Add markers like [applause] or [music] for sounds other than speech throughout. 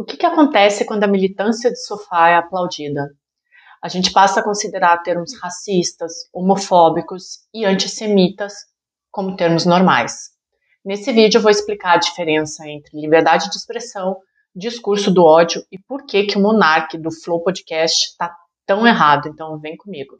O que, que acontece quando a militância de sofá é aplaudida? A gente passa a considerar termos racistas, homofóbicos e antissemitas como termos normais. Nesse vídeo eu vou explicar a diferença entre liberdade de expressão, discurso do ódio e por que, que o monarque do Flow Podcast está tão errado. Então vem comigo.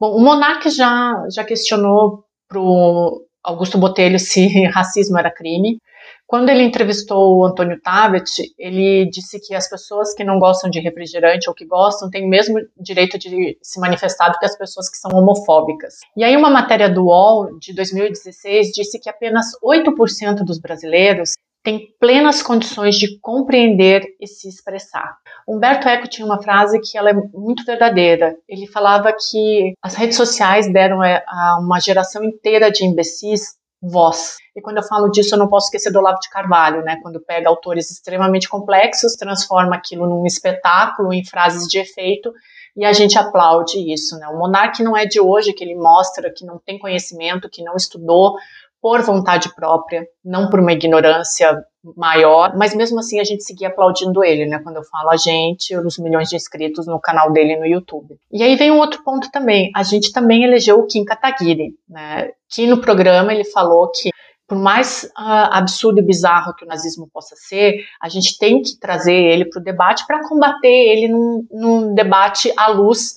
Bom, o Monark já, já questionou para o Augusto Botelho [laughs] se racismo era crime. Quando ele entrevistou o Antônio Tabet, ele disse que as pessoas que não gostam de refrigerante ou que gostam têm o mesmo direito de se manifestar do que as pessoas que são homofóbicas. E aí uma matéria do UOL de 2016 disse que apenas 8% dos brasileiros tem plenas condições de compreender e se expressar. Humberto Eco tinha uma frase que ela é muito verdadeira. Ele falava que as redes sociais deram é, a uma geração inteira de imbecis voz. E quando eu falo disso, eu não posso esquecer do Olavo de Carvalho, né? Quando pega autores extremamente complexos, transforma aquilo num espetáculo, em frases de efeito, e a gente aplaude isso, né? O monarca não é de hoje que ele mostra que não tem conhecimento, que não estudou, por vontade própria, não por uma ignorância maior, mas mesmo assim a gente seguia aplaudindo ele, né? Quando eu falo a gente, os milhões de inscritos no canal dele no YouTube. E aí vem um outro ponto também. A gente também elegeu o Kim Kataguiri, né? Que no programa ele falou que por mais uh, absurdo e bizarro que o nazismo possa ser, a gente tem que trazer ele para o debate para combater ele num, num debate à luz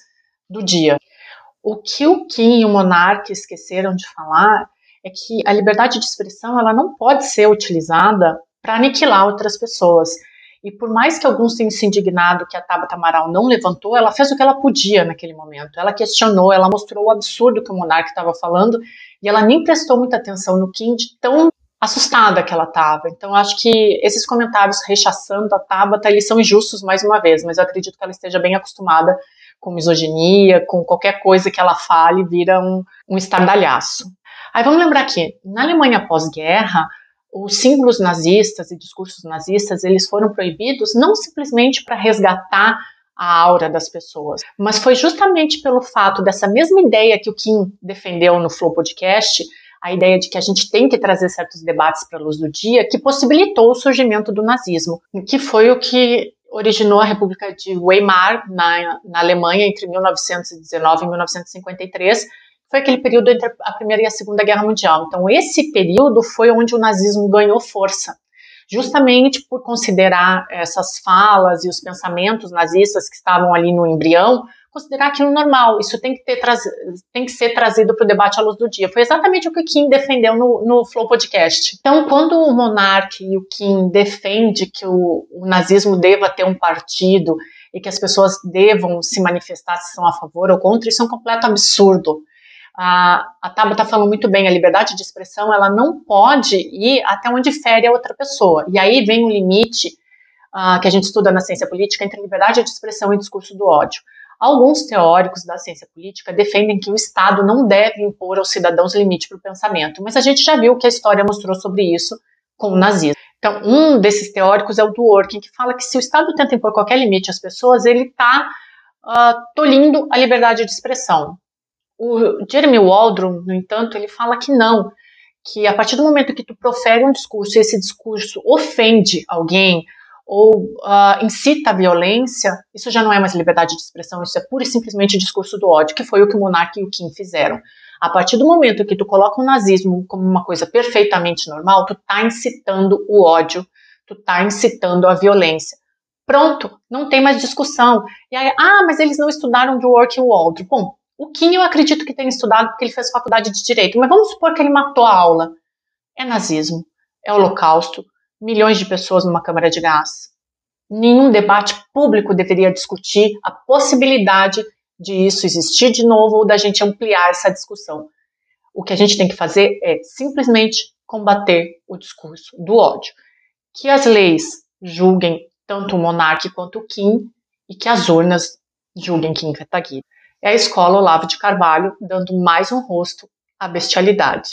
do dia. O que o Kim e o Monark esqueceram de falar é que a liberdade de expressão ela não pode ser utilizada para aniquilar outras pessoas. E por mais que alguns tenham se indignado que a Tabata Amaral não levantou, ela fez o que ela podia naquele momento. Ela questionou, ela mostrou o absurdo que o monarca estava falando e ela nem prestou muita atenção no Kim de tão assustada que ela estava. Então acho que esses comentários rechaçando a Tabata, eles são injustos mais uma vez, mas eu acredito que ela esteja bem acostumada com misoginia, com qualquer coisa que ela fale, vira um, um estardalhaço. Aí vamos lembrar que na Alemanha pós-guerra, os símbolos nazistas e discursos nazistas, eles foram proibidos não simplesmente para resgatar a aura das pessoas, mas foi justamente pelo fato dessa mesma ideia que o Kim defendeu no Flow Podcast, a ideia de que a gente tem que trazer certos debates para a luz do dia, que possibilitou o surgimento do nazismo, que foi o que originou a República de Weimar na, na Alemanha entre 1919 e 1953, foi aquele período entre a Primeira e a Segunda Guerra Mundial. Então, esse período foi onde o nazismo ganhou força, justamente por considerar essas falas e os pensamentos nazistas que estavam ali no embrião, considerar aquilo normal. Isso tem que, ter, tem que ser trazido para o debate à luz do dia. Foi exatamente o que o Kim defendeu no, no Flow Podcast. Então, quando o Monark e o Kim defende que o, o nazismo deva ter um partido e que as pessoas devam se manifestar se são a favor ou contra, isso é um completo absurdo a, a Tabata falou muito bem, a liberdade de expressão, ela não pode ir até onde fere a outra pessoa. E aí vem o limite uh, que a gente estuda na ciência política entre liberdade de expressão e discurso do ódio. Alguns teóricos da ciência política defendem que o Estado não deve impor aos cidadãos limite para o pensamento, mas a gente já viu que a história mostrou sobre isso com o nazismo. Então, um desses teóricos é o Dworkin, que fala que se o Estado tenta impor qualquer limite às pessoas, ele está uh, ah, tolindo a liberdade de expressão. O Jeremy Waldron, no entanto, ele fala que não, que a partir do momento que tu profere um discurso e esse discurso ofende alguém ou uh, incita a violência, isso já não é mais liberdade de expressão, isso é pura e simplesmente discurso do ódio, que foi o que o Monark e o Kim fizeram. A partir do momento que tu coloca o nazismo como uma coisa perfeitamente normal, tu tá incitando o ódio, tu tá incitando a violência. Pronto, não tem mais discussão. E aí, ah, mas eles não estudaram do Work Waldron. Bom, o Kim eu acredito que tenha estudado porque ele fez faculdade de direito, mas vamos supor que ele matou a aula. É nazismo, é holocausto, milhões de pessoas numa câmara de gás. Nenhum debate público deveria discutir a possibilidade de isso existir de novo ou da gente ampliar essa discussão. O que a gente tem que fazer é simplesmente combater o discurso do ódio. Que as leis julguem tanto o monarca quanto o Kim e que as urnas julguem Kim Kataguiri é a escola Olavo de Carvalho, dando mais um rosto à bestialidade.